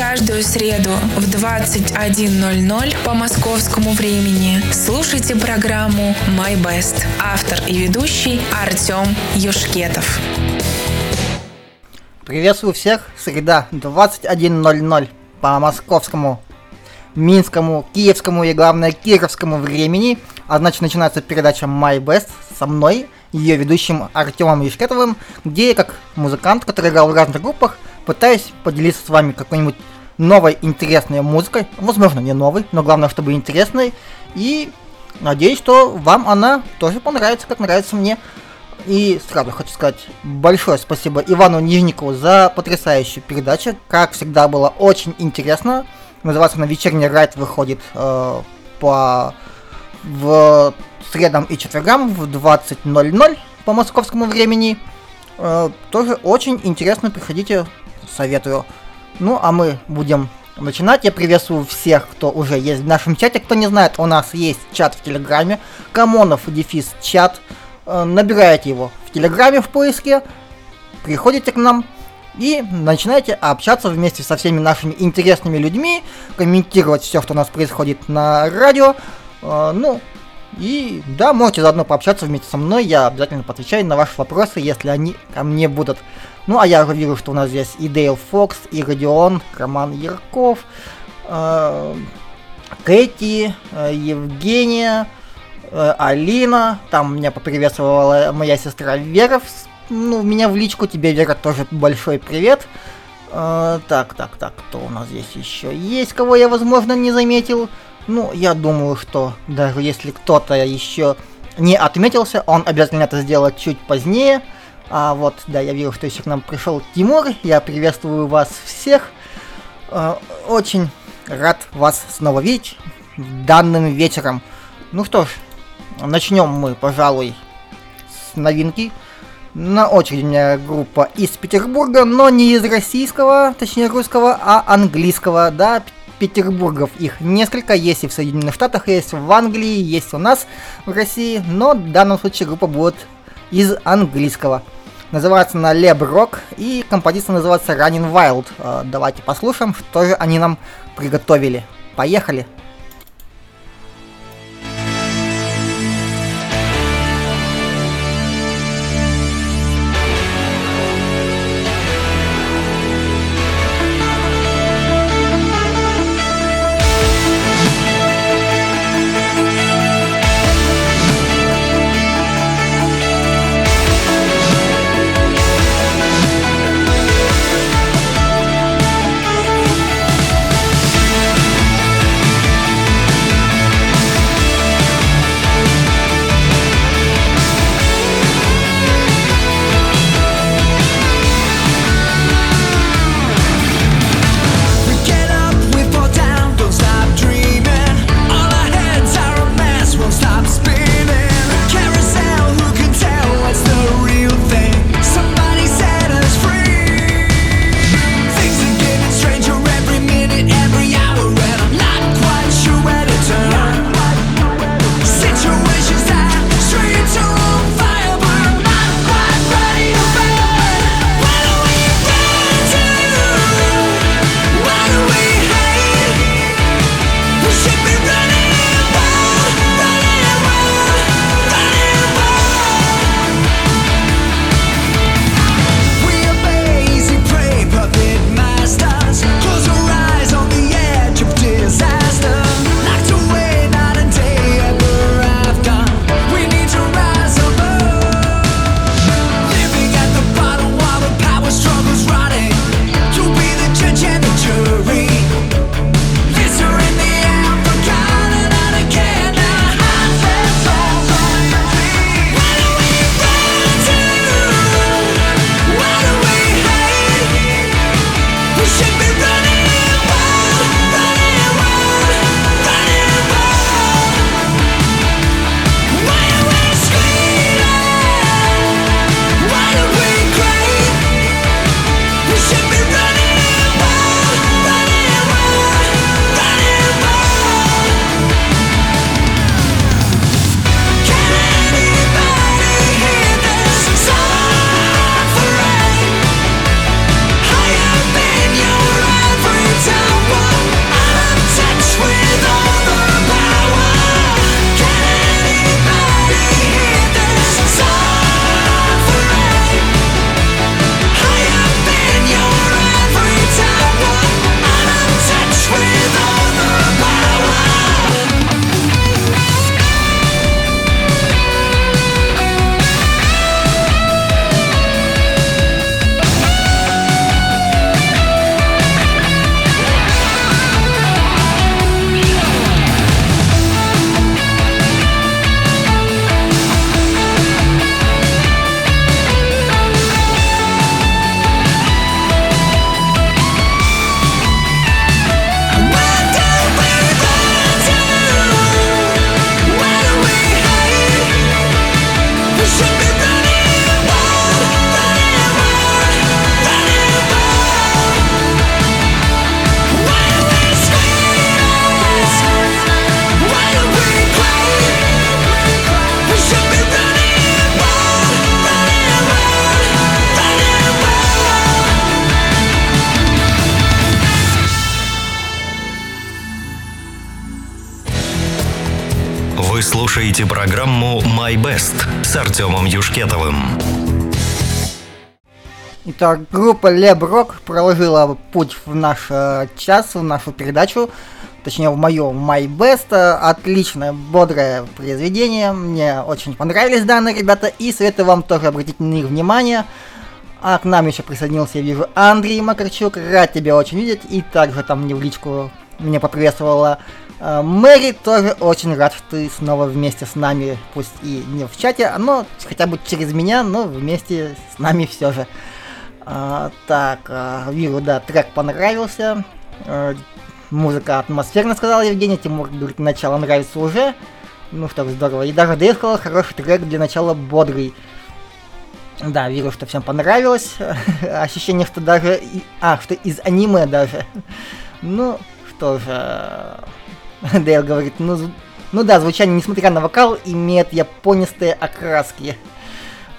каждую среду в 21.00 по московскому времени слушайте программу «My Best». Автор и ведущий Артем Юшкетов. Приветствую всех. Среда 21.00 по московскому, минскому, киевскому и, главное, кировскому времени. А значит, начинается передача My Best со мной, ее ведущим Артемом Юшкетовым, где я, как музыкант, который играл в разных группах, пытаюсь поделиться с вами какой-нибудь новой интересной музыкой. Возможно, не новой, но главное, чтобы интересной. И надеюсь, что вам она тоже понравится, как нравится мне. И сразу хочу сказать большое спасибо Ивану Нижникову за потрясающую передачу. Как всегда, было очень интересно. Называется она «Вечерний райд» выходит э, по в средам и четвергам в 20.00 по московскому времени. Э, тоже очень интересно, приходите, советую. Ну, а мы будем начинать. Я приветствую всех, кто уже есть в нашем чате. Кто не знает, у нас есть чат в Телеграме. Камонов дефис чат. Э, набираете его в Телеграме в поиске. Приходите к нам и начинаете общаться вместе со всеми нашими интересными людьми, комментировать все, что у нас происходит на радио. Э, ну, и да, можете заодно пообщаться вместе со мной, я обязательно отвечаю на ваши вопросы, если они ко мне будут. Ну, а я уже вижу, что у нас здесь и Дейл Фокс, и Родион, Роман Ярков, э, Кэти, э, Евгения, э, Алина, там меня поприветствовала моя сестра Вера, ну, меня в личку, тебе, Вера, тоже большой привет. Так, так, так, кто у нас здесь еще есть, кого я, возможно, не заметил? Ну, я думаю, что даже если кто-то еще не отметился, он обязательно это сделает чуть позднее. А вот, да, я вижу, что еще к нам пришел Тимур. Я приветствую вас всех. Э, очень рад вас снова видеть данным вечером. Ну что ж, начнем мы, пожалуй, с новинки. На очереди у меня группа из Петербурга, но не из российского, точнее русского, а английского, да, Петербургов. Их несколько, есть и в Соединенных Штатах, есть в Англии, есть у нас в России, но в данном случае группа будет из английского. Называется она Lab Rock и композиция называется Running Wild. Э, давайте послушаем, что же они нам приготовили. Поехали! Вы «My Best» с Артемом Юшкетовым. Итак, группа Леброк проложила путь в наш э, час, в нашу передачу, точнее в мое My Best. Отличное, бодрое произведение. Мне очень понравились данные ребята и советую вам тоже обратить на них внимание. А к нам еще присоединился, я вижу, Андрей Макарчук. Рад тебя очень видеть. И также там мне в личку меня поприветствовала Мэри. Тоже очень рад, что ты снова вместе с нами. Пусть и не в чате, но хотя бы через меня, но вместе с нами все же. А, так, а, вижу, да, трек понравился. А, музыка атмосферно, сказал Евгений. Тимур говорит, начало нравится уже. Ну что здорово. И даже Дэйв сказал, хороший трек для начала бодрый. Да, вижу, что всем понравилось. Ощущение, что даже... А, что из аниме даже. Ну, что же... Дейл говорит, ну, ну да, звучание, несмотря на вокал, имеет японистые окраски.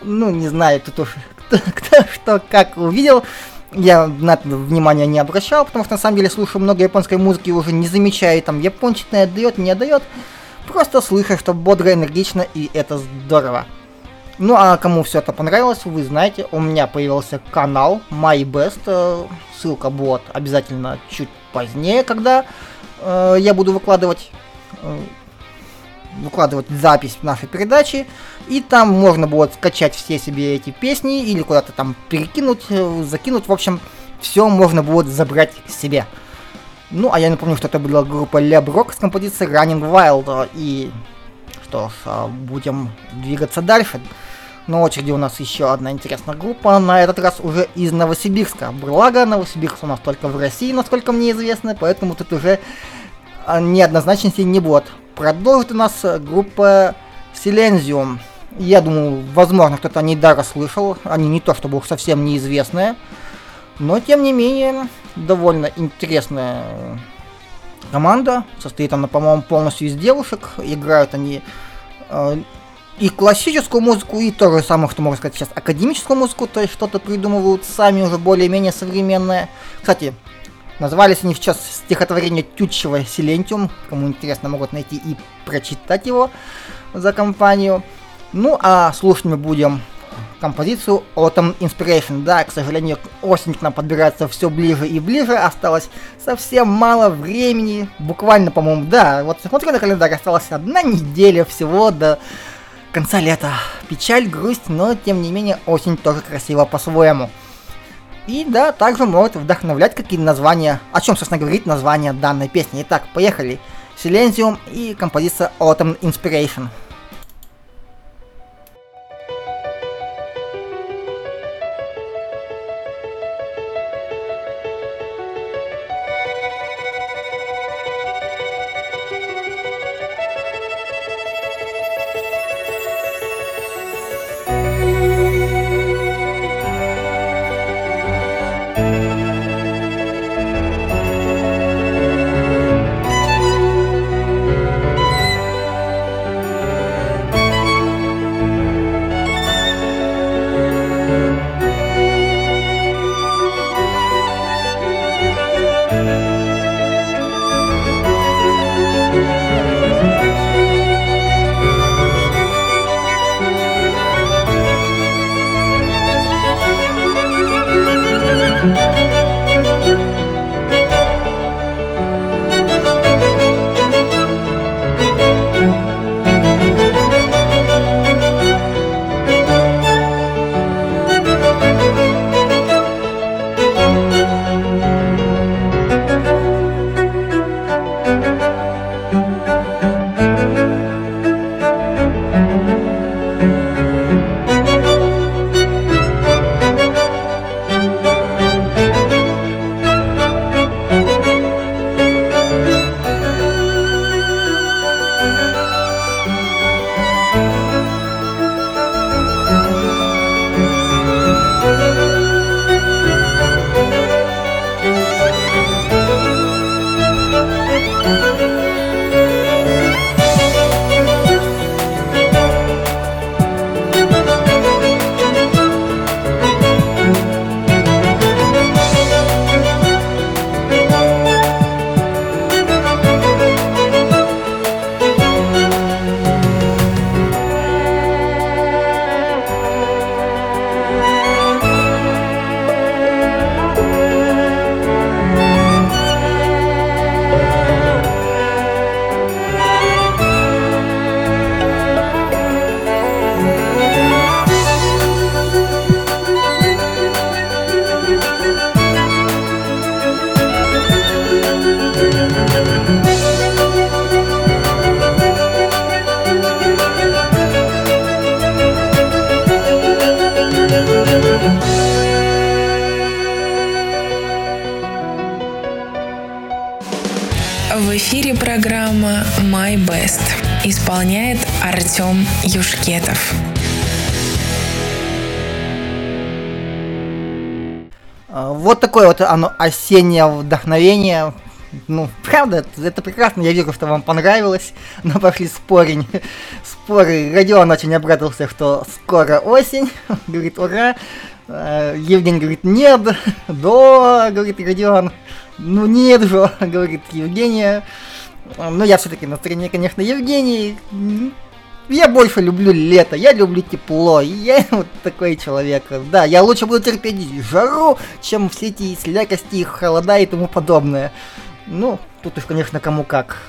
Ну, не знаю, тут уж кто что как увидел. Я на это внимания не обращал, потому что на самом деле слушаю много японской музыки и уже не замечаю, там япончатное отдает, не отдает. Просто слышу, что бодро, энергично, и это здорово. Ну а кому все это понравилось, вы знаете, у меня появился канал My Best. Э, ссылка будет обязательно чуть позднее, когда э, я буду выкладывать э, выкладывать запись нашей передачи, и там можно будет скачать все себе эти песни или куда-то там перекинуть, э, закинуть, в общем, все можно будет забрать себе. Ну, а я напомню, что это была группа Lab Rock с композицией Running Wild, и что ж, а, будем двигаться дальше. На очереди у нас еще одна интересная группа, на этот раз уже из Новосибирска. Благо, Новосибирск у нас только в России, насколько мне известно, поэтому тут уже а, неоднозначности не будет продолжит у нас э, группа Silenzium. Я думаю, возможно, кто-то о ней даже слышал. Они не то чтобы уж совсем неизвестные. Но, тем не менее, довольно интересная команда. Состоит она, по-моему, полностью из девушек. Играют они э, и классическую музыку, и то же самое, что можно сказать сейчас, академическую музыку, то есть что-то придумывают сами уже более-менее современное. Кстати, Назывались они сейчас стихотворение Тютчева «Силентиум». Кому интересно, могут найти и прочитать его за компанию. Ну, а слушать мы будем композицию Autumn Inspiration. Да, к сожалению, осень к нам подбирается все ближе и ближе. Осталось совсем мало времени. Буквально, по-моему, да. Вот смотрю на календарь, осталась одна неделя всего до конца лета. Печаль, грусть, но тем не менее осень тоже красиво по-своему. И да, также может вдохновлять какие названия, о чем, собственно, говорит название данной песни. Итак, поехали. Silenzium и композиция Autumn Inspiration. Артем Юшкетов. А, вот такое вот оно осеннее вдохновение. Ну, правда, это, прекрасно, я вижу, что вам понравилось, но пошли спорень. Споры. Родион очень обрадовался, что скоро осень. Говорит, ура. А, Евгений говорит, нет. Да, говорит Родион. Ну нет же, говорит Евгения. Но я все-таки настроение, конечно, Евгений. Я больше люблю лето, я люблю тепло, я вот такой человек. Да, я лучше буду терпеть жару, чем все эти слякости, холода и тому подобное. Ну, тут уж, конечно, кому как.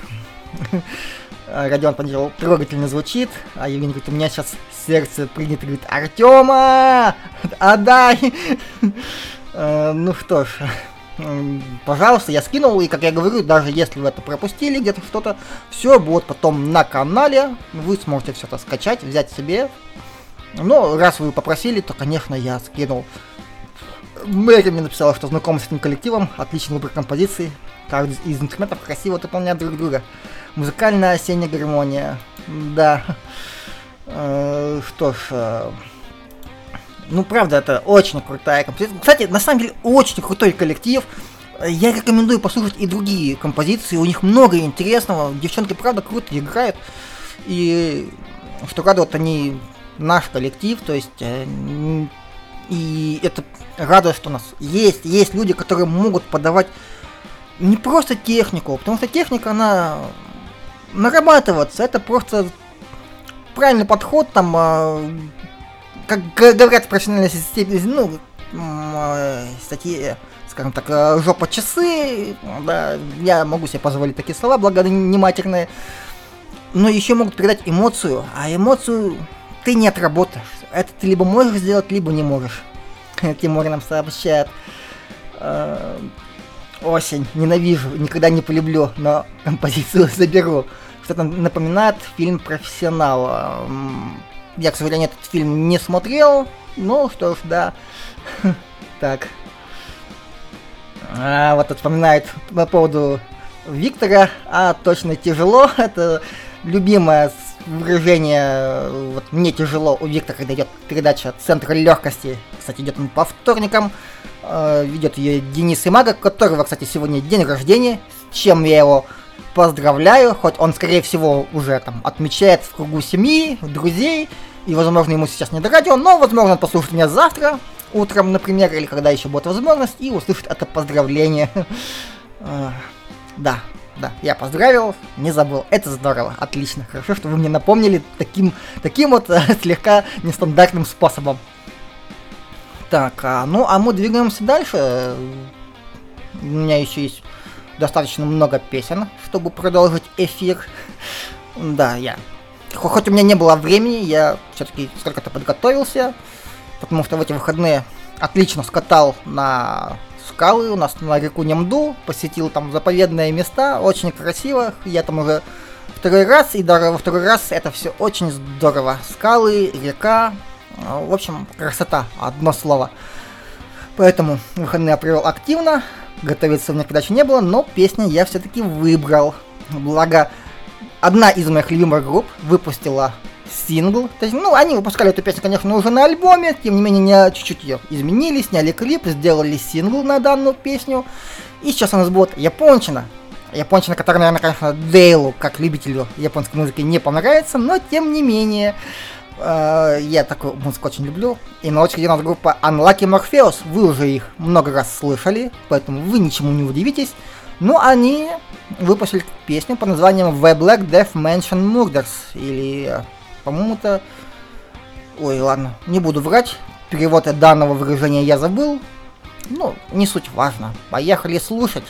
Родион Панчев трогательно звучит, а Евгений говорит, у меня сейчас сердце принято, говорит, Артема, отдай. Э, ну что ж, пожалуйста, я скинул, и, как я говорю, даже если вы это пропустили, где-то что-то, все будет потом на канале, вы сможете все это скачать, взять себе. Но раз вы попросили, то, конечно, я скинул. Мэри мне написала, что знаком с этим коллективом, отличный выбор композиций, каждый из инструментов красиво дополняет друг друга. Музыкальная осенняя гармония, да. Э, что ж, э, ну, правда, это очень крутая композиция. Кстати, на самом деле, очень крутой коллектив. Я рекомендую послушать и другие композиции. У них много интересного. Девчонки, правда, круто играют. И что радует, они наш коллектив. То есть, э, и это радует, что у нас есть, есть люди, которые могут подавать не просто технику, потому что техника, она нарабатываться, это просто правильный подход, там, а, как говорят в профессиональной системе, ну, э, статьи, скажем так, э, жопа часы, да, я могу себе позволить такие слова, благо не матерные, но еще могут передать эмоцию, а эмоцию ты не отработаешь. Это ты либо можешь сделать, либо не можешь. Тимур нам сообщает. Э, осень, ненавижу, никогда не полюблю, но композицию заберу. Что-то напоминает фильм «Профессионал». Я, к сожалению, этот фильм не смотрел. Ну, что ж, да. Так. А, вот вспоминает по поводу Виктора. А, точно тяжело. Это любимое выражение. Вот мне тяжело у Виктора, когда идет передача Центра легкости. Кстати, идет он по вторникам. Э, ведет ее Денис Имага, которого, кстати, сегодня день рождения. С чем я его поздравляю, хоть он, скорее всего, уже там отмечает в кругу семьи, друзей, и, возможно, ему сейчас не до радио, но, возможно, он послушает меня завтра, утром, например, или когда еще будет возможность, и услышит это поздравление. А, да, да, я поздравил, не забыл. Это здорово, отлично. Хорошо, что вы мне напомнили таким, таким вот слегка нестандартным способом. Так, а, ну а мы двигаемся дальше. У меня еще есть достаточно много песен, чтобы продолжить эфир. Да, я... Хоть у меня не было времени, я все-таки сколько-то подготовился, потому что в эти выходные отлично скатал на скалы, у нас на реку Немду, посетил там заповедные места, очень красиво, я там уже второй раз, и даже во второй раз это все очень здорово. Скалы, река, в общем, красота, одно слово. Поэтому выходные я провел активно, готовиться у меня передачи не было, но песни я все-таки выбрал. Благо, одна из моих любимых групп выпустила сингл. То есть, ну, они выпускали эту песню, конечно, уже на альбоме, тем не менее, не чуть-чуть ее изменили, сняли клип, сделали сингл на данную песню. И сейчас у нас будет япончина. Япончина, которая, наверное, конечно, Дейлу, как любителю японской музыки, не понравится, но тем не менее, я такую музыку очень люблю. И на очереди у нас группа Unlucky Morpheus. Вы уже их много раз слышали, поэтому вы ничему не удивитесь. Ну, они выпустили песню под названием The Black Death Mansion Murders. Или, по-моему-то... Ой, ладно, не буду врать. Перевод данного выражения я забыл. Ну, не суть важно. Поехали слушать.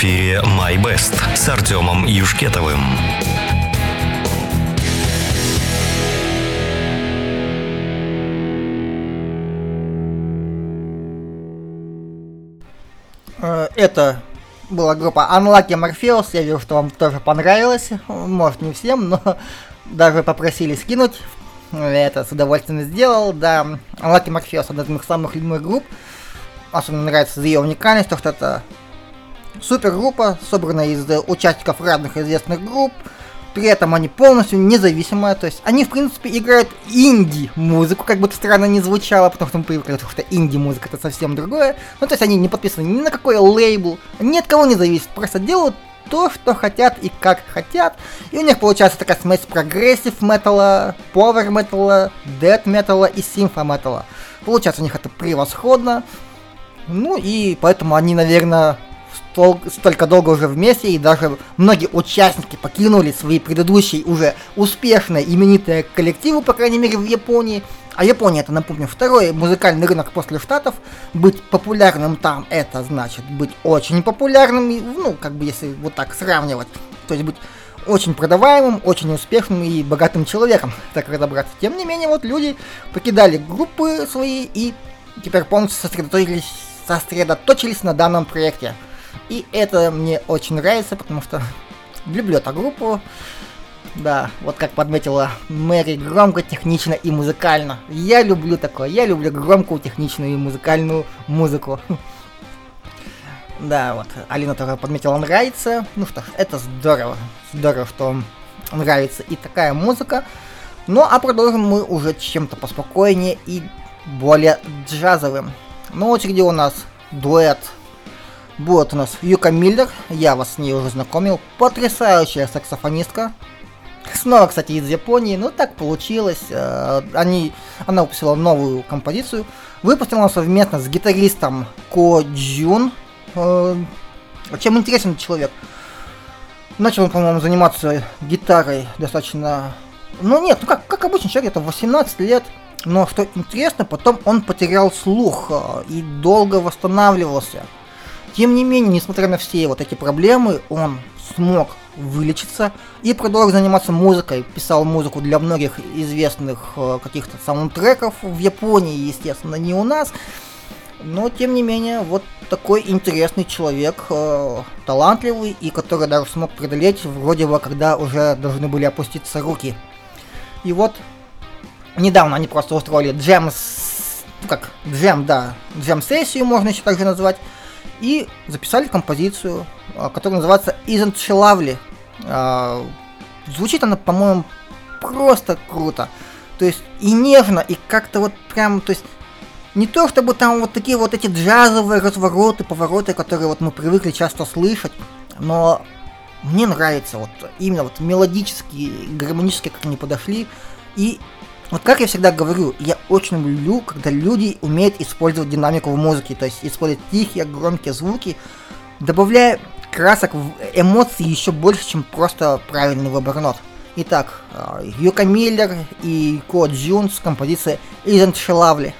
Эфире «My Best» с Артемом Юшкетовым. Э, Это была группа Unlucky Morpheus, я вижу, что вам тоже понравилось, может не всем, но даже попросили скинуть, я это с удовольствием сделал, да, Unlucky Morpheus одна из моих самых любимых групп, особенно нравится за ее уникальность, то что это супергруппа, собранная из участников разных известных групп, при этом они полностью независимые, то есть они, в принципе, играют инди-музыку, как бы это странно не звучало, потому что мы привыкли, что инди-музыка это совсем другое. Ну, то есть они не подписаны ни на какой лейбл, ни от кого не зависит, просто делают то, что хотят и как хотят. И у них получается такая смесь progressive металла, power металла, death металла и симфа металла. Получается у них это превосходно. Ну и поэтому они, наверное, стол- столько долго уже вместе, и даже многие участники покинули свои предыдущие уже успешные именитые коллективы, по крайней мере в Японии. А Япония, это, напомню, второй музыкальный рынок после Штатов. Быть популярным там, это значит быть очень популярным, ну, как бы если вот так сравнивать. То есть быть очень продаваемым, очень успешным и богатым человеком, так разобраться. Тем не менее, вот люди покидали группы свои и теперь полностью сосредоточились, сосредоточились на данном проекте. И это мне очень нравится, потому что люблю эту группу. Да, вот как подметила Мэри, громко, технично и музыкально. Я люблю такое, я люблю громкую, техничную и музыкальную музыку. Да, вот, Алина тоже подметила, нравится. Ну что ж, это здорово. Здорово, что нравится и такая музыка. Ну, а продолжим мы уже чем-то поспокойнее и более джазовым. На очереди у нас дуэт. Будет у нас Юка Миллер, я вас с ней уже знакомил. Потрясающая саксофонистка. Снова, кстати, из Японии, ну так получилось. Э, Они, она выпустила новую композицию. Выпустила она совместно с гитаристом Ко Джун. Э, Чем интересен человек? Начал он, по-моему, заниматься гитарой достаточно... Ну нет, ну как, как обычно, человек где-то 18 лет. Но что интересно, потом он потерял слух э, и долго восстанавливался. Тем не менее, несмотря на все вот эти проблемы, он смог вылечиться и продолжил заниматься музыкой. Писал музыку для многих известных э, каких-то саундтреков в Японии, естественно, не у нас. Но, тем не менее, вот такой интересный человек, э, талантливый, и который даже смог преодолеть, вроде бы, когда уже должны были опуститься руки. И вот, недавно они просто устроили джем, как, джем, да, джем-сессию можно еще также назвать, и записали композицию, а, которая называется Isn't She Lovely. Звучит она, по-моему, просто круто. То есть и нежно, и как-то вот прям, то есть не то чтобы там вот такие вот эти джазовые развороты, повороты, которые вот мы привыкли часто слышать, но мне нравится вот именно вот мелодически, гармонически, как они подошли. И вот как я всегда говорю, я очень люблю, когда люди умеют использовать динамику в музыке, то есть использовать тихие, громкие звуки, добавляя красок, в эмоции еще больше, чем просто правильный выбор нот. Итак, э, Юка Миллер и Ко Джун с композицией Isn't She Lovely.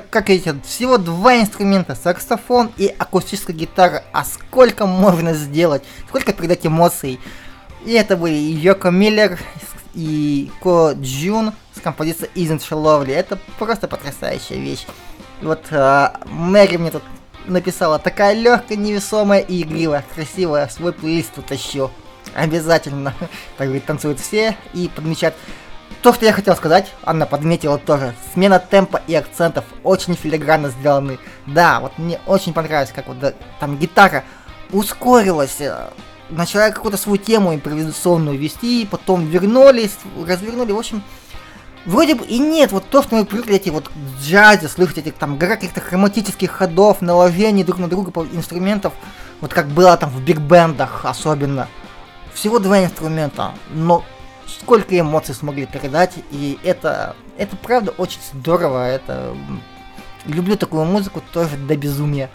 Как эти всего два инструмента, саксофон и акустическая гитара, а сколько можно сделать, сколько передать эмоций. И это были Йоко Миллер и Ко Джун с композицией Isn't She Lovely. Это просто потрясающая вещь. Вот а, Мэри мне тут написала, такая легкая, невесомая и игривая, красивая, свой плейлист утащу. Обязательно. Так говорит, танцуют все и подмечают. То, что я хотел сказать, Анна подметила тоже. Смена темпа и акцентов очень филигранно сделаны. Да, вот мне очень понравилось, как вот да, там гитара ускорилась, э, начала какую-то свою тему импровизационную вести, потом вернулись, развернули, в общем, вроде бы и нет, вот то, что мы привыкли эти вот джазе, слышать этих там гора каких-то хроматических ходов, наложений друг на друга по инструментов, вот как было там в биг-бендах особенно. Всего два инструмента, но сколько эмоций смогли передать, и это, это правда очень здорово, это... Люблю такую музыку тоже до безумия.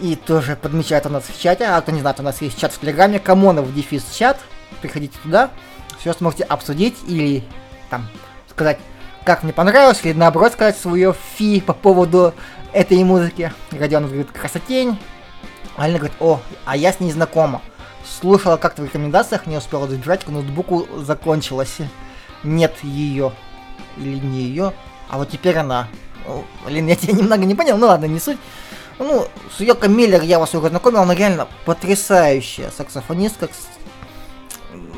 И тоже подмечают у нас в чате, а кто не знает, у нас есть чат в Телеграме, Камонов дефис чат, приходите туда, все сможете обсудить или там сказать, как мне понравилось, или наоборот сказать свое фи по поводу этой музыки. Родион говорит, красотень. Алина говорит, о, а я с ней знакома. Слушала как-то в рекомендациях, не успела добежать, к ноутбуку закончилась. Нет ее. Или не ее. А вот теперь она. Блин, я тебя немного не понял, ну ладно, не суть. Ну, с Йоко Миллер я вас уже знакомил, она реально потрясающая саксофонистка.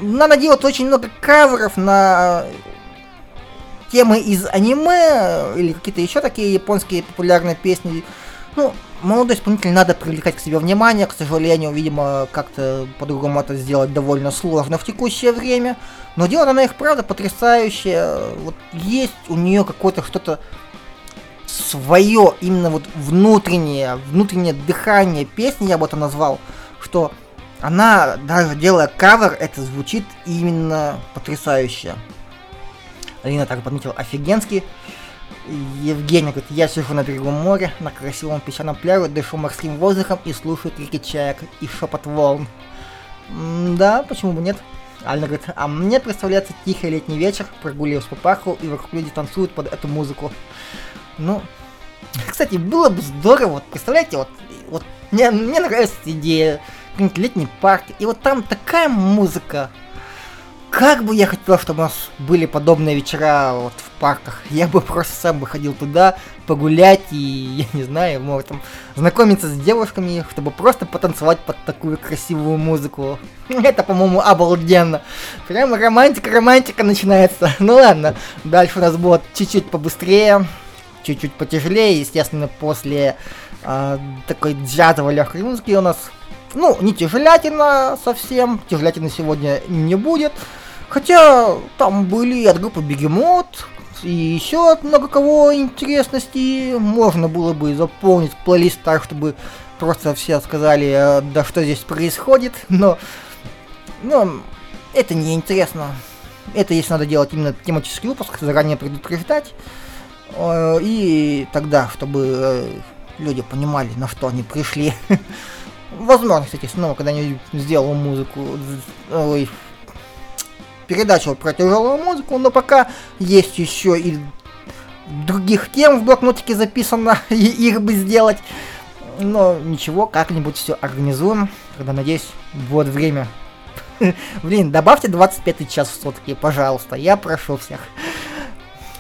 Надо делать очень много каверов на темы из аниме или какие-то еще такие японские популярные песни. Ну, молодой исполнитель надо привлекать к себе внимание, к сожалению, видимо, как-то по-другому это сделать довольно сложно в текущее время. Но делает она их, правда, потрясающее. Вот есть у нее какое-то что-то свое, именно вот внутреннее, внутреннее дыхание песни, я бы это назвал, что она, даже делая кавер, это звучит именно потрясающе. Алина так подметила офигенский. Евгений говорит, я сижу на берегу моря, на красивом песчаном пляже, дышу морским воздухом и слушаю крики чаек и шепот волн. М да, почему бы нет? Алина говорит, а мне представляется тихий летний вечер, прогуливаюсь по парку и вокруг люди танцуют под эту музыку. Ну, кстати, было бы здорово, вот представляете, вот, вот мне, мне нравится идея, какой-нибудь летний парк, и вот там такая музыка, как бы я хотел, чтобы у нас были подобные вечера вот в парках. Я бы просто сам бы ходил туда погулять и, я не знаю, может там знакомиться с девушками, чтобы просто потанцевать под такую красивую музыку. Это, по-моему, обалденно. Прямо романтика, романтика начинается. Ну ладно, дальше у нас будет чуть-чуть побыстрее, чуть-чуть потяжелее. Естественно, после э, такой джазовой легкой музыки у нас ну, не тяжелятина совсем, тяжелятины сегодня не будет. Хотя там были от группы Бегемот и еще от много кого интересностей. Можно было бы заполнить плейлист так, чтобы просто все сказали, э, да что здесь происходит, но, но это не интересно. Это если надо делать именно тематический выпуск, заранее предупреждать. Э, и тогда, чтобы э, люди понимали, на что они пришли. Возможно, кстати, снова когда-нибудь сделал музыку, ой, передачу про тяжелую музыку, но пока есть еще и других тем в блокнотике записано, и их бы сделать. Но ничего, как-нибудь все организуем, когда, надеюсь, будет время. Блин, добавьте 25 час в сутки, пожалуйста, я прошу всех.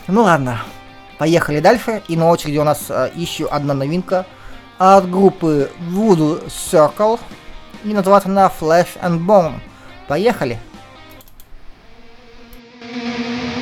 Ну ладно, поехали дальше. И на очереди у нас а, еще одна новинка от группы Voodoo Circle. И называется она Flash and Bone. Поехали! Everybody's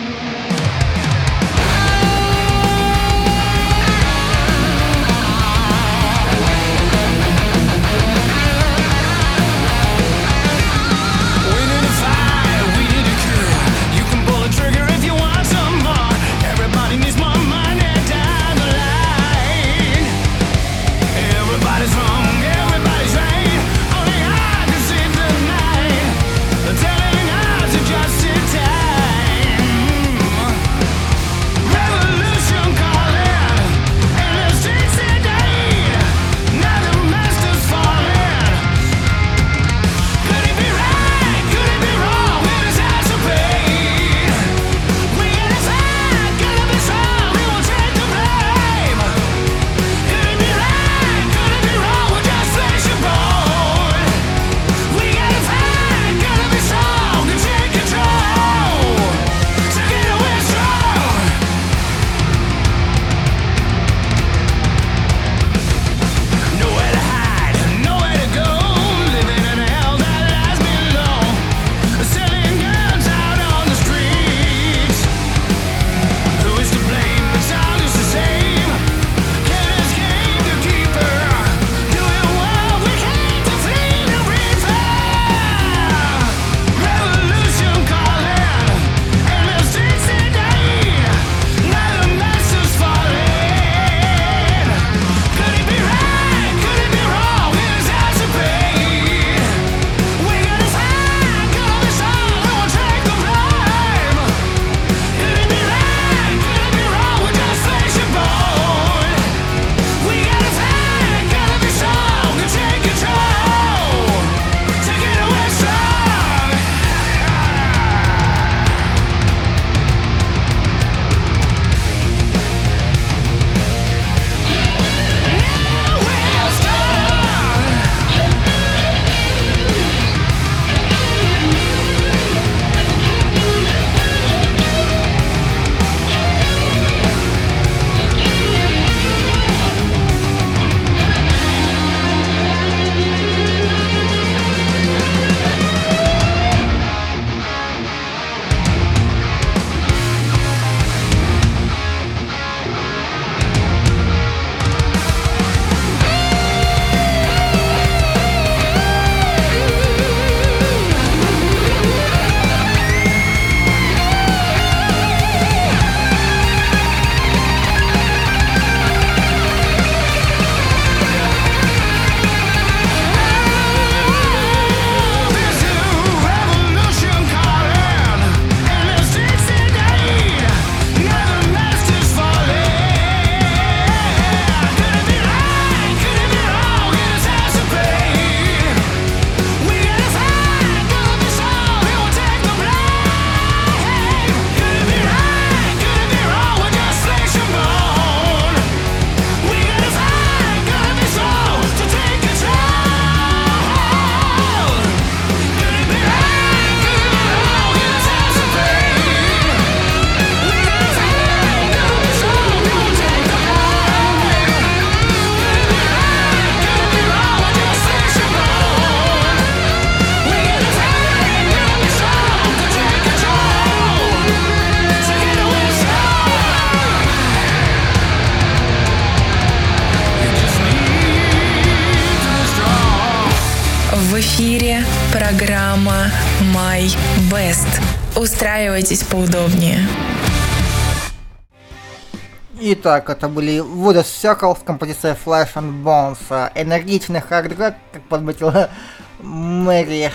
Итак, это были Woods Circle с композицией Flash and Bones. Энергичный хард-рок, как подметила Мэри.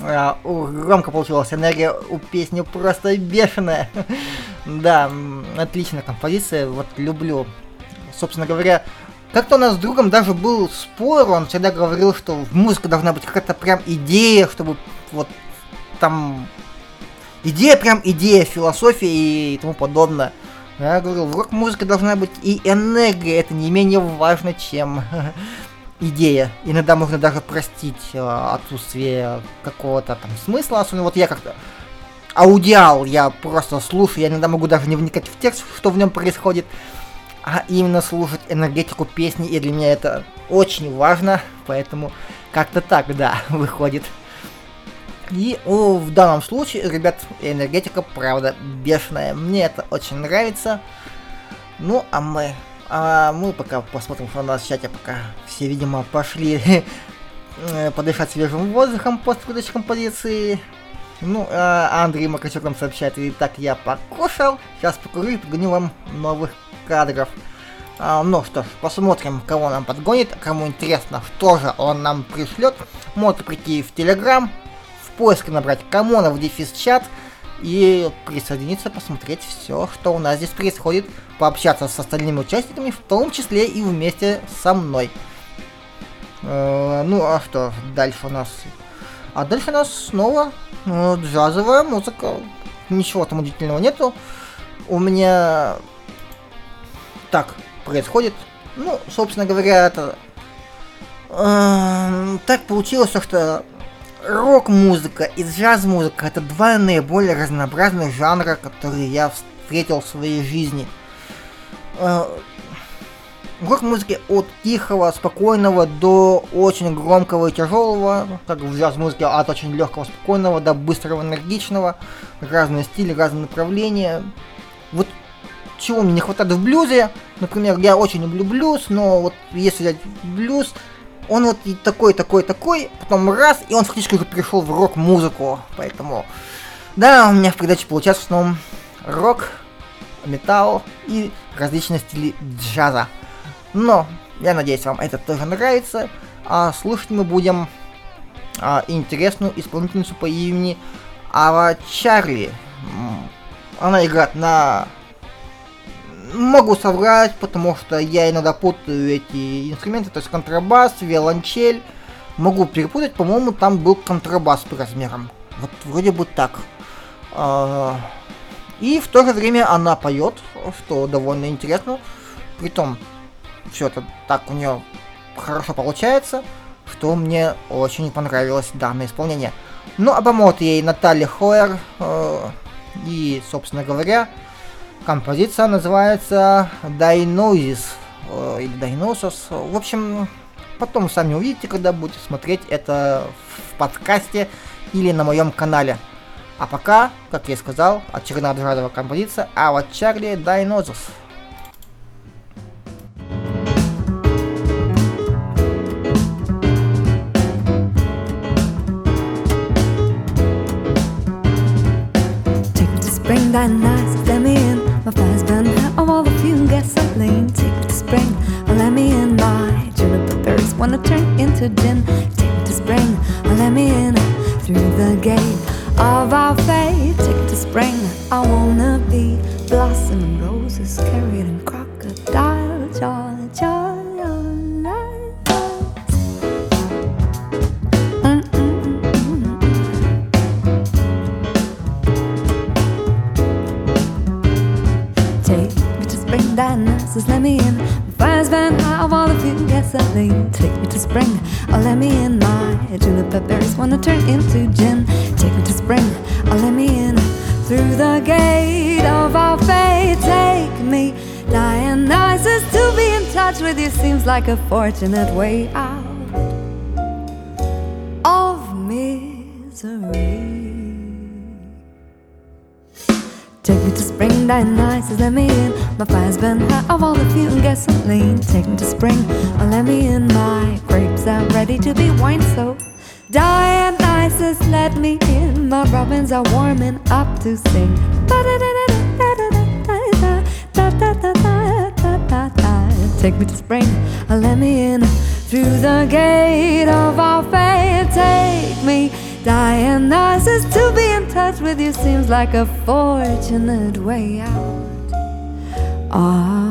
А, громко получилось, энергия у песни просто бешеная. да, отличная композиция, вот люблю. Собственно говоря, как-то у нас с другом даже был спор, он всегда говорил, что музыка должна быть какая-то прям идея, чтобы вот там идея прям идея, философия и тому подобное. Я говорил, в рок-музыке должна быть и энергия, это не менее важно, чем идея. Иногда можно даже простить э, отсутствие какого-то там смысла, особенно вот я как-то аудиал, я просто слушаю, я иногда могу даже не вникать в текст, что в нем происходит а именно слушать энергетику песни, и для меня это очень важно, поэтому как-то так, да, выходит. И о, в данном случае, ребят, энергетика, правда, бешеная. Мне это очень нравится. Ну, а мы... А мы пока посмотрим, что у нас в чате, пока все, видимо, пошли подышать свежим воздухом после выдачи композиции. Ну, а Андрей Макачук нам сообщает, и так я покушал, сейчас покурю и подгоню вам новых кадров. А, ну что ж, посмотрим, кого нам подгонит, кому интересно, что же он нам пришлет. Можете прийти в Телеграм, поиске набрать Камонов дефис чат и присоединиться, посмотреть все, что у нас здесь происходит, пообщаться с остальными участниками, в том числе и вместе со мной. Э, ну а что, дальше у нас... А дальше у нас снова э, джазовая музыка. Ничего там удивительного нету. У меня так происходит. Ну, собственно говоря, это... Э, так получилось, что рок-музыка и джаз-музыка это два наиболее разнообразных жанра, которые я встретил в своей жизни. Э, рок-музыки от тихого, спокойного до очень громкого и тяжелого, как в джаз-музыке от очень легкого, спокойного до быстрого, энергичного, разные стили, разные направления. Вот чего мне не хватает в блюзе. Например, я очень люблю блюз, но вот если взять блюз, он вот такой, такой, такой, потом раз, и он фактически уже перешел в рок-музыку. Поэтому, да, у меня в передаче получается в основном рок, металл и различные стили джаза. Но, я надеюсь, вам это тоже нравится. А слушать мы будем а, интересную исполнительницу по имени Ава Чарли. Она играет на Могу соврать, потому что я иногда путаю эти инструменты, то есть контрабас, виолончель. Могу перепутать, по-моему, там был контрабас по размерам. Вот вроде бы так. А, и в то же время она поет, что довольно интересно. Притом, все это так у нее хорошо получается, что мне очень понравилось данное исполнение. Ну, а помогут ей Наталья Хойер. Э, и, собственно говоря, Композиция называется Diagnosis э, или Diagnosis. В общем, потом сами увидите, когда будете смотреть это в подкасте или на моем канале. А пока, как я и сказал, очередная джазовая композиция А вот Чарли Diagnosis. Spring diagnosis, into gin. Take to spring, let me in. Through the gate of our fate. Take to spring, I wanna a fortunate way out of misery. Take me to spring, Dionysus, let me in. My fire's been hot of all the fuel gasoline. Take me to spring, oh, let me in. My grapes are ready to be wine, so Dionysus. let me in. My robins are warming up to sing. With you seems like a fortunate way out. Of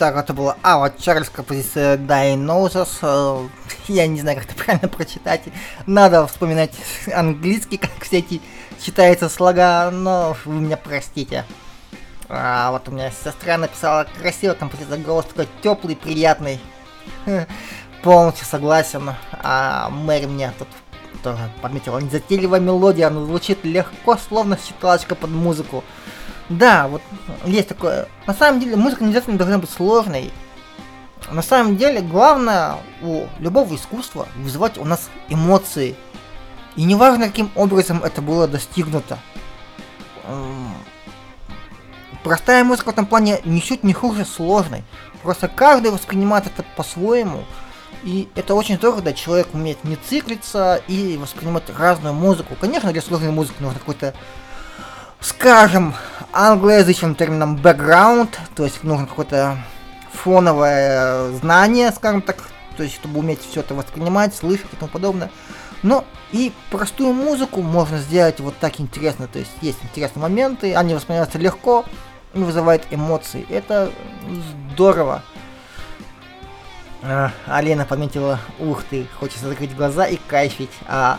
Итак, это была а вот Чарльз композиция Diagnosis. Э, Я не знаю, как это правильно прочитать. Надо вспоминать английский, как все эти читаются слога, но вы меня простите. А вот у меня сестра написала красиво композиция, голос такой теплый, приятный. Полностью согласен. А Мэри мне тут тоже подметила незатейливая мелодия, она звучит легко, словно считалочка под музыку. Да, вот есть такое. На самом деле музыка не обязательно должна быть сложной. На самом деле главное у любого искусства вызывать у нас эмоции. И неважно каким образом это было достигнуто. Простая музыка в этом плане ничуть не хуже сложной. Просто каждый воспринимает это по-своему. И это очень здорово, когда человек умеет не циклиться и воспринимать разную музыку. Конечно, для сложной музыки нужно какой-то, скажем, англоязычным термином background, то есть нужно какое-то фоновое знание, скажем так, то есть чтобы уметь все это воспринимать, слышать и тому подобное. Но и простую музыку можно сделать вот так интересно, то есть есть интересные моменты, они воспринимаются легко и вызывают эмоции. Это здорово. А, Алена подметила, ух ты, хочется закрыть глаза и кайфить. А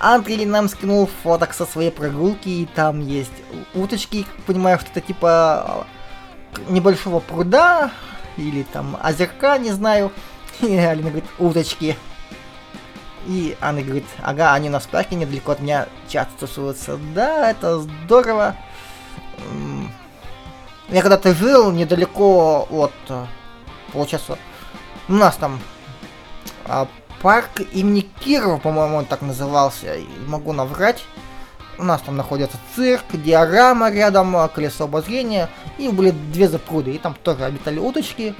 Андрей нам скинул фоток со своей прогулки, и там есть уточки, понимаю, что-то типа а, небольшого пруда, или там озерка, не знаю. И Алина говорит, уточки. И Анна говорит, ага, они у нас в парке недалеко от меня часто тусуются. Да, это здорово. Я когда-то жил недалеко от, э, получается, у нас там а, парк имени Кирова, по-моему, он так назывался, могу наврать. У нас там находится цирк, диорама рядом, а, колесо обозрения, и были две запруды, и там тоже обитали уточки.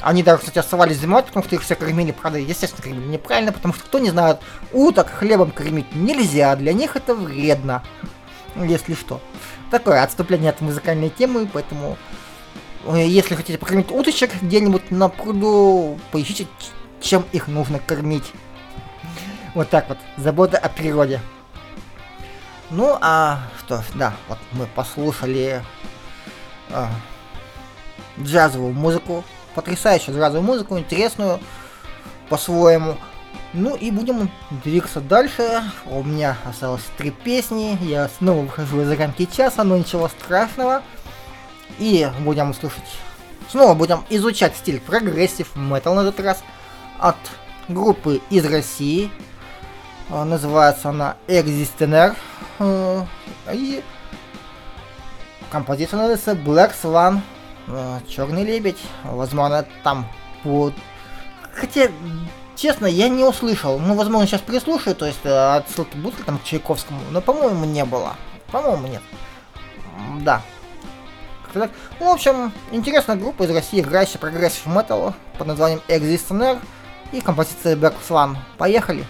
Они даже, кстати, оставались зимой, потому что их все кормили, правда, естественно, кормили неправильно, потому что, кто не знает, уток хлебом кормить нельзя, для них это вредно, если что. Такое отступление от музыкальной темы, поэтому если хотите покормить уточек где-нибудь на пруду, поищите, чем их нужно кормить. Вот так вот, забота о природе. Ну, а что ж, да, вот мы послушали а, джазовую музыку, потрясающую джазовую музыку, интересную по-своему. Ну и будем двигаться дальше. У меня осталось три песни. Я снова выхожу из рамки часа, но ничего страшного. И будем слушать... Снова будем изучать стиль progressive metal на этот раз. От группы из России. Э, называется она Existener. Э, И композиция называется Black Swan. Черный лебедь. Возможно, там по... Хотя, честно, я не услышал. Ну, возможно, сейчас переслушаю, то есть э, отсылки будут там к Чайковскому, но, по-моему, не было. По-моему, нет. Да. Как-то так. Ну, в общем, интересная группа из России, играющая прогрессив метал под названием Existener и композиция Black Swan. Поехали!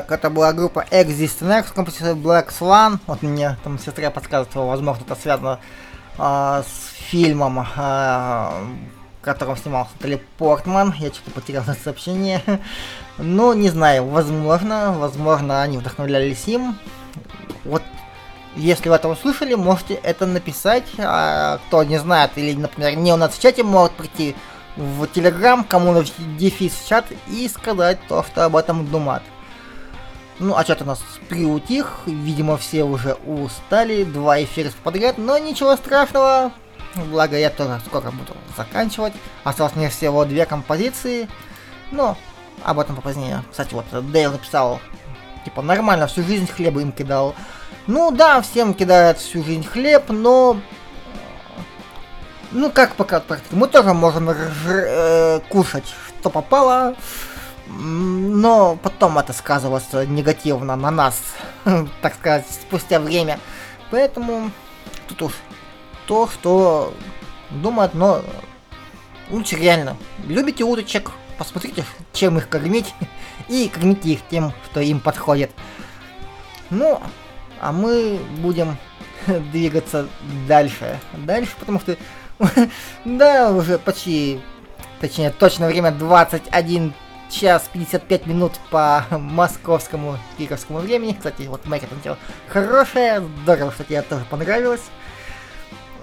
Итак, это была группа Existence с композицией Black Swan. Вот мне там сестра подсказывает, что, возможно, это связано а, с фильмом, а, в котором снимался Натали Портман. Я что-то потерял это сообщение. ну, не знаю, возможно, возможно, они вдохновлялись им. Вот, если вы это услышали, можете это написать. А кто не знает, или, например, не у нас в чате, может прийти в Телеграм, кому дефис чат и сказать то, что об этом думают. Ну, а чат у нас приутих, видимо, все уже устали, два эфира подряд, но ничего страшного, благо я тоже скоро буду заканчивать. Осталось мне всего две композиции, но об этом попозднее. Кстати, вот Дейл написал, типа, нормально, всю жизнь хлеба им кидал. Ну да, всем кидают всю жизнь хлеб, но... Ну, как пока мы тоже можем э, кушать, что попало, но потом это сказывается негативно на нас, так сказать, спустя время. Поэтому тут уж то, что думают, но лучше реально. Любите уточек, посмотрите, чем их кормить, и кормите их тем, что им подходит. Ну, а мы будем двигаться дальше. Дальше, потому что, да, уже почти, точнее, точно время 21 час 55 минут по московскому киевскому времени. Кстати, вот Мэри там делал хорошая, здорово, что тебе тоже понравилось.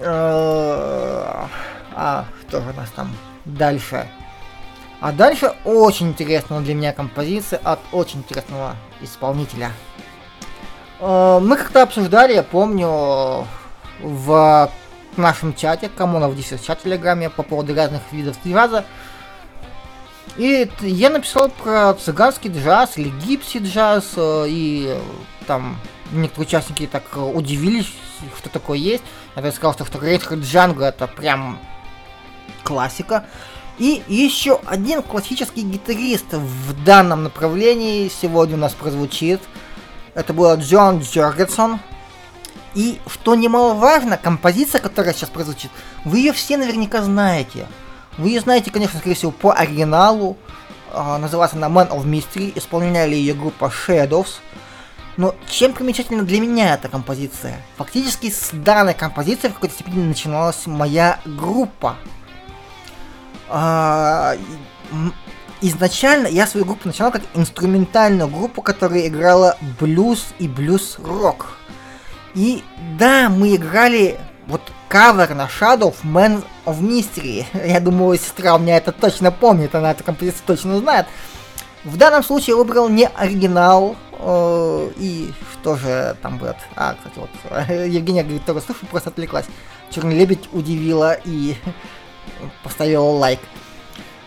Э, а что же у нас там дальше? А дальше очень интересная для меня композиция от очень интересного исполнителя. Э, мы как-то обсуждали, я помню, в нашем чате, кому на в чате Телеграме по поводу разных видов джаза, и я написал про цыганский джаз или гипси джаз, э, и там некоторые участники так удивились, что такое есть. Я сказал, что, что ретро джанго это прям классика. И еще один классический гитарист в данном направлении сегодня у нас прозвучит. Это был Джон Джоргетсон. И что немаловажно, композиция, которая сейчас прозвучит, вы ее все наверняка знаете. Вы ее знаете, конечно, скорее всего, по оригиналу. А, называется она Man of Mystery. Исполняли ее группа Shadows. Но чем примечательна для меня эта композиция? Фактически с данной композиции в какой-то степени начиналась моя группа. А, изначально я свою группу начинал как инструментальную группу, которая играла блюз и блюз-рок. И да, мы играли вот кавер на Shadow of Man of Mystery. Я думаю, сестра у меня это точно помнит, она эту композицию точно знает. В данном случае выбрал не оригинал, э, и что же там будет? А, кстати, вот, Евгения говорит, только слушай, просто отвлеклась. Черный лебедь удивила и поставила лайк.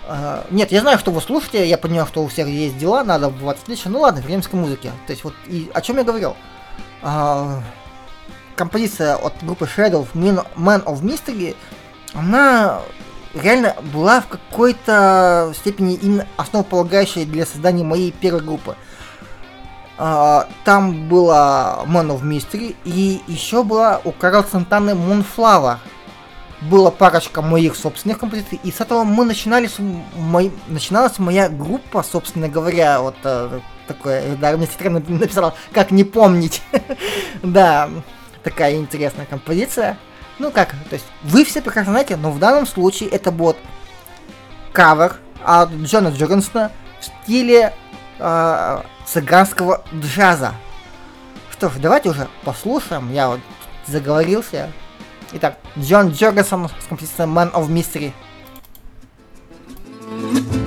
Uh, нет, я знаю, что вы слушаете, я понимаю, что у всех есть дела, надо бывать встречи. Ну ладно, вернемся к музыке. То есть вот, и о чем я говорил? Uh, композиция от группы Shadow Man of Mystery, она реально была в какой-то степени именно основополагающей для создания моей первой группы. Uh, там была Man of Mystery и еще была у Карл Сантаны Moonflower. Была парочка моих собственных композиций, и с этого мы начинали, с мой, начиналась моя группа, собственно говоря, вот uh, такое, да, мне сестра написала, как не помнить. да, такая интересная композиция. Ну как, то есть вы все прекрасно знаете, но в данном случае это будет кавер от Джона Джоргенсона в стиле э, цыганского джаза. Что ж, давайте уже послушаем. Я вот заговорился. Итак, Джон Джоргенсон с композицией Man of Mystery. My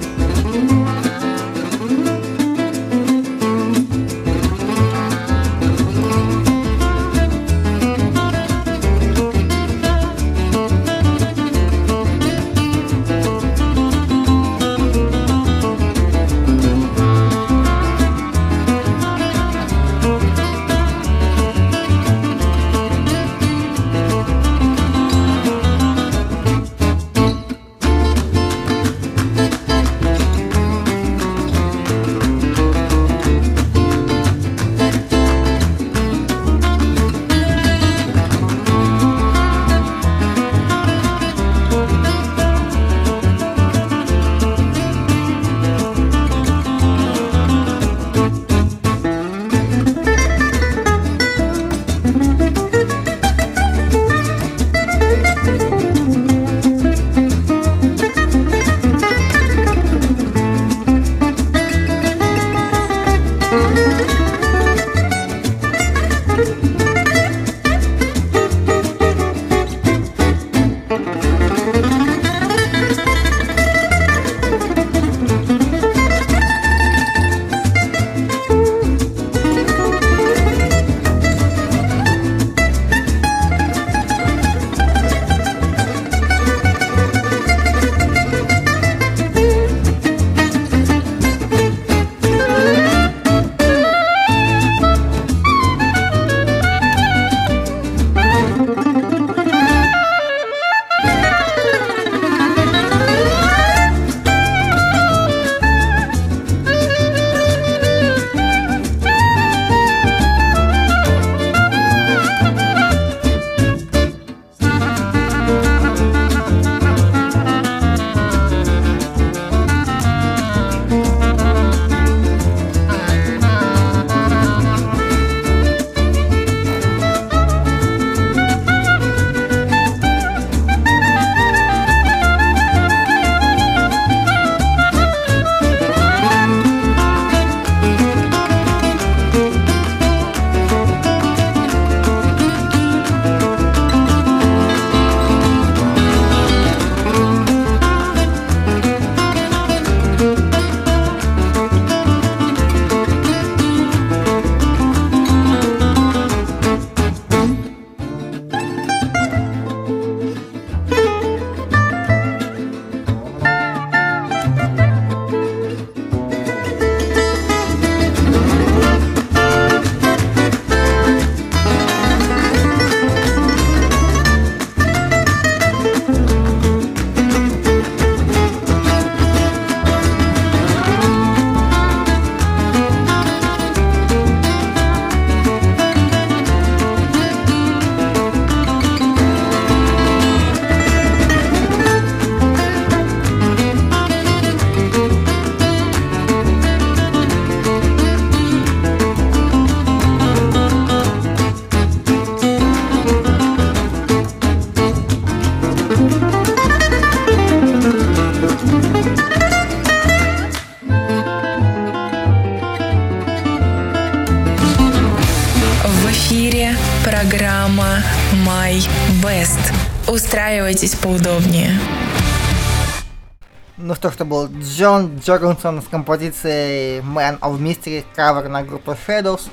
Что ж, это был Джон Джоргансон с композицией Man of Mystery, кавер на группу Shadows.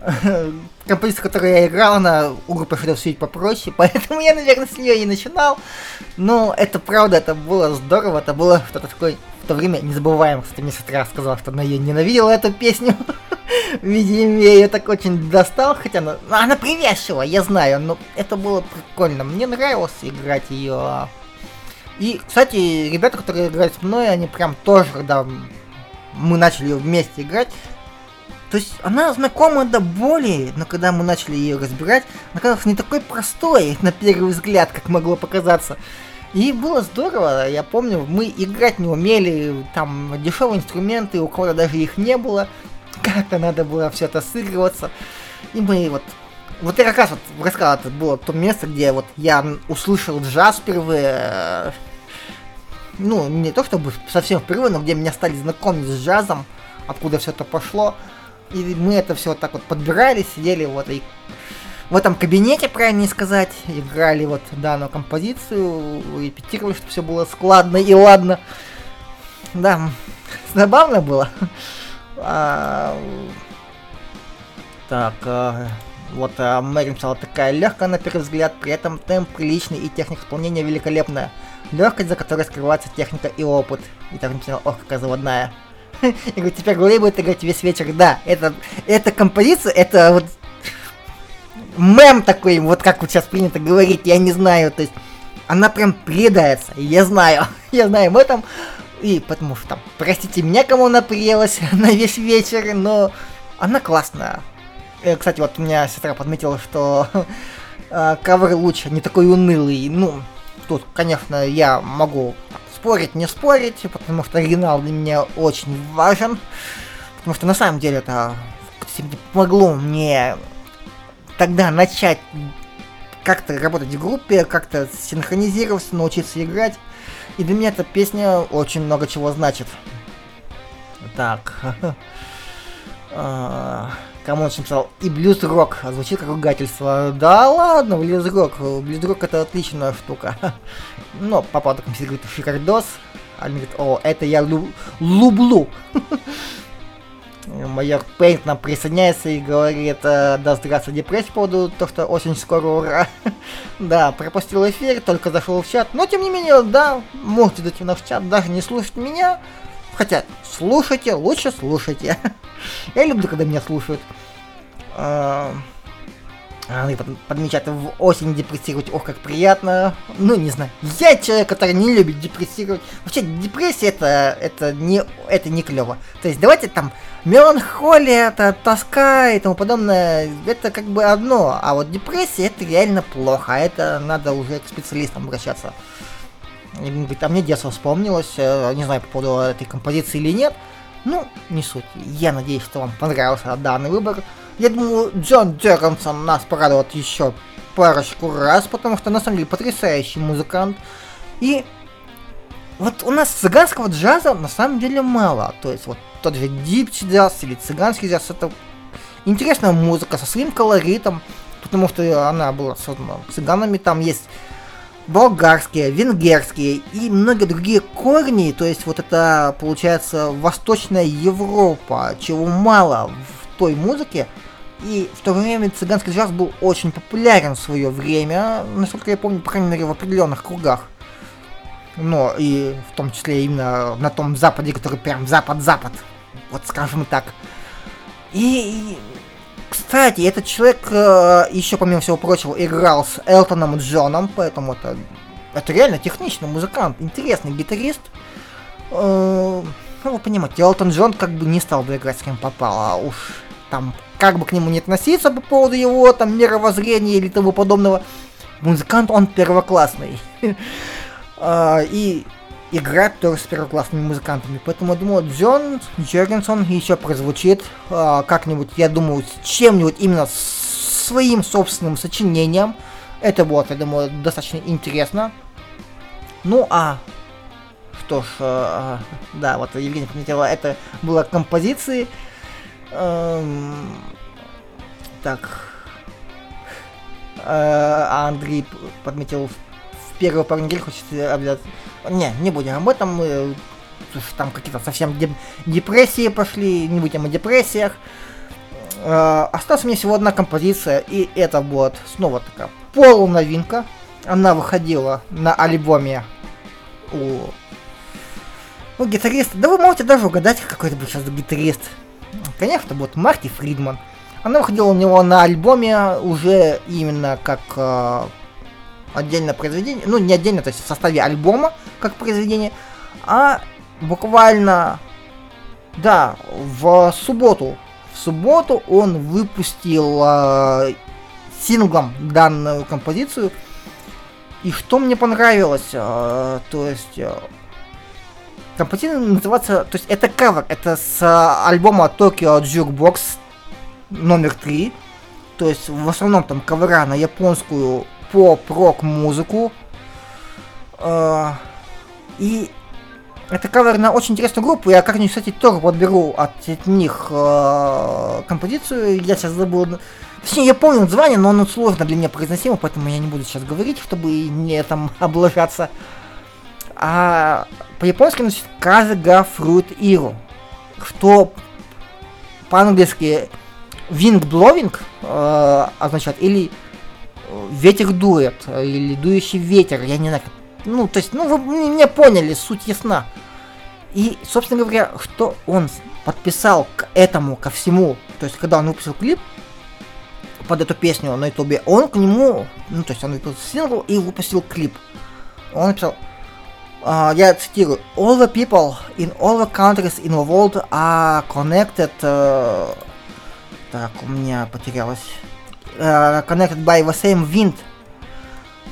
Композиция, которую я играл, она у группы Shadows чуть попроще, поэтому я, наверное, с нее и начинал. Но это правда, это было здорово, это было что-то такое в то время незабываемо. Кстати, мне сестра сказала, что она ее ненавидела, эту песню. Видимо, я ее так очень достал, хотя она, она привязчива, я знаю, но это было прикольно. Мне нравилось играть ее. И, кстати, ребята, которые играют со мной, они прям тоже, когда мы начали вместе играть, то есть она знакома до боли, но когда мы начали ее разбирать, она казалась не такой простой, на первый взгляд, как могло показаться. И было здорово, я помню, мы играть не умели, там дешевые инструменты, у кого-то даже их не было, как-то надо было все это сыгрываться. И мы вот вот я как раз вот рассказал, это было то место, где вот я услышал джаз впервые. Ну, не то чтобы совсем впервые, но где меня стали знакомить с джазом, откуда все это пошло. И мы это все вот так вот подбирали, сидели вот и в этом кабинете, правильнее сказать, играли вот данную композицию, репетировали, чтобы все было складно и ладно. Да, забавно было. А, так, а, вот а, Мэри написала такая легкая на первый взгляд, при этом темп приличный и техника исполнения великолепная. Легкость, за которой скрывается техника и опыт. И так написала, ох, какая заводная. И говорит, теперь Глэй будет играть весь вечер. Да, это, эта композиция, это вот мем такой, вот как вот сейчас принято говорить, я не знаю, то есть она прям приедается, я знаю, я знаю об этом, и потому что простите меня, кому она приелась на весь вечер, но она классная. Э, кстати, вот у меня сестра подметила, что э, кавер лучше, не такой унылый. Ну, тут, конечно, я могу спорить, не спорить, потому что оригинал для меня очень важен. Потому что на самом деле это помогло мне тогда начать как-то работать в группе, как-то синхронизироваться, научиться играть. И для меня эта песня очень много чего значит. Так. А, кому он написал? И блюз-рок. Звучит как ругательство. Да ладно, блюз-рок. Блюз-рок это отличная штука. Но папа так говорит, шикардос. А говорит, о, это я лю- люблю. Майор Пейнт нам присоединяется и говорит, э, да здравствуй, депрессия по поводу того, что очень скоро ура. да, пропустил эфир, только зашел в чат, но тем не менее, да, можете зайти в чат, даже не слушать меня, хотя слушайте, лучше слушайте. Я люблю, когда меня слушают. А, они подмечают в осень депрессировать, ох, как приятно. Ну, не знаю. Я человек, который не любит депрессировать. Вообще, депрессия это, это не, это не клево. То есть, давайте там меланхолия, это тоска и тому подобное, это как бы одно. А вот депрессия это реально плохо. А это надо уже к специалистам обращаться. Говорит, а мне детство вспомнилось, э, не знаю по поводу этой композиции или нет. Ну, не суть. Я надеюсь, что вам понравился данный выбор. Я думаю, Джон Джеркинсон нас порадует еще парочку раз, потому что на самом деле потрясающий музыкант. И вот у нас цыганского джаза на самом деле мало. То есть вот тот же дип джаз или цыганский джаз, это интересная музыка со своим колоритом, потому что она была создана цыганами, там есть болгарские, венгерские и многие другие корни, то есть вот это получается Восточная Европа, чего мало в той музыке, и в то время цыганский джаз был очень популярен в свое время, насколько я помню, по крайней мере, в определенных кругах. Но и в том числе именно на том западе, который прям запад-запад, вот скажем так. И, кстати, этот человек э, еще, помимо всего прочего, играл с Элтоном Джоном, поэтому это, это реально техничный музыкант, интересный гитарист. Э, ну, вы понимаете, Элтон Джон как бы не стал бы играть с кем попало, а уж там как бы к нему не относиться по поводу его там мировоззрения или того подобного, музыкант он первоклассный. А, и играть тоже с первоклассными музыкантами. Поэтому я думаю, Джон Джергенсон еще прозвучит а, как-нибудь, я думаю, с чем-нибудь именно своим собственным сочинением. Это будет, я думаю, достаточно интересно. Ну а что ж, э, да, вот Евгения пометила, это было композиции. Эм, так. а Андрей подметил первую пару недель хочет обязательно... Не, не будем об этом, мы там какие-то совсем депрессии пошли, не будем о депрессиях. Э, осталась мне всего одна композиция, и это будет снова такая полуновинка. Она выходила на альбоме у ну, гитарист. Да вы можете даже угадать, какой это будет сейчас гитарист. Конечно, будет Марти Фридман. Она выходила у него на альбоме уже именно как э, отдельное произведение. Ну, не отдельно, то есть в составе альбома как произведение. А буквально, да, в субботу в субботу он выпустил э, синглом данную композицию. И что мне понравилось, э, то есть э, композиция называется, то есть это кавер, это с э, альбома Tokyo Jukebox номер 3. То есть в основном там кавера на японскую поп-рок музыку. Э, и это кавер на очень интересную группу. Я как-нибудь, кстати, тоже подберу от них э, композицию. Я сейчас забыл... Точнее, я помню название, но оно сложно для меня произносимо, поэтому я не буду сейчас говорить, чтобы не там облажаться. А по-японски значит Казага Fruit Iro, что по-английски Wind Blowing э, означает или ветер дует, или дующий ветер, я не знаю, ну, то есть, ну, вы меня поняли, суть ясна. И, собственно говоря, что он подписал к этому, ко всему, то есть, когда он выпустил клип под эту песню на ютубе, он к нему, ну, то есть, он выпустил сингл и выпустил клип. Он написал, uh, я цитирую, All the people in all the countries in the world are connected, uh, так, у меня потерялось, connected by the same wind,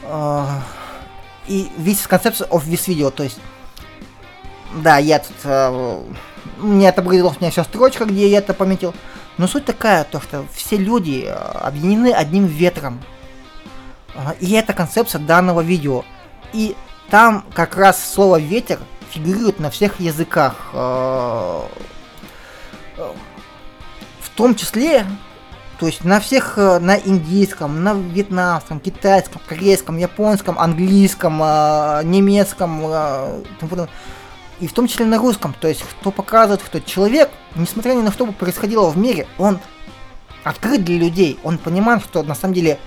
uh, и весь концепция of this video, то есть, да, я тут, э, мне отобразилась у меня вся строчка, где я это пометил, но суть такая, то что все люди э, объединены одним ветром, и это концепция данного видео, и там как раз слово ветер фигурирует на всех языках, э, в том числе то есть на всех, э, на индийском, на вьетнамском, китайском, корейском, японском, английском, э, немецком, э, и в том числе на русском. То есть кто показывает, кто человек, несмотря ни на что бы происходило в мире, он открыт для людей. Он понимает, что на самом деле,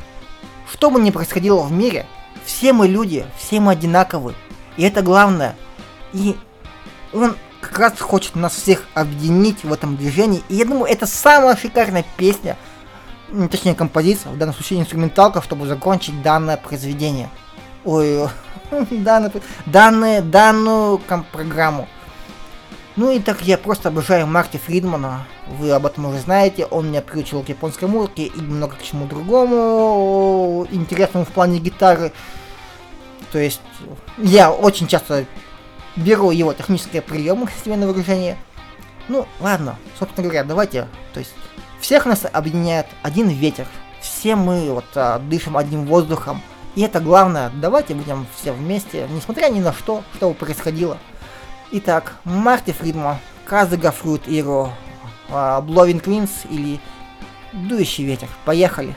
что бы ни происходило в мире, все мы люди, все мы одинаковы. И это главное. И он как раз хочет нас всех объединить в этом движении. И я думаю, это самая шикарная песня, точнее композиция, в данном случае инструменталка, чтобы закончить данное произведение. Ой, данное, данное, данную программу. Ну и так я просто обожаю Марти Фридмана, вы об этом уже знаете, он меня приучил к японской музыке и много к чему другому интересному в плане гитары. То есть я очень часто беру его технические приемы, себе на выражение. Ну, ладно, собственно говоря, давайте, то есть всех нас объединяет один ветер. Все мы вот а, дышим одним воздухом. И это главное. Давайте будем все вместе, несмотря ни на что, что происходило. Итак, Марти Фридман, Казага Фрут Иро, а, Blowing Queens или Дующий ветер. Поехали!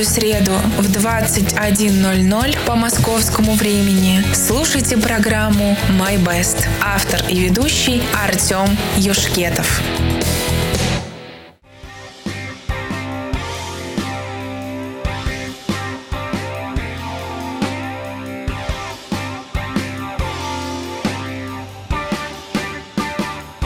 Каждую среду в 21.00 по московскому времени слушайте программу «My Best». Автор и ведущий Артем Юшкетов.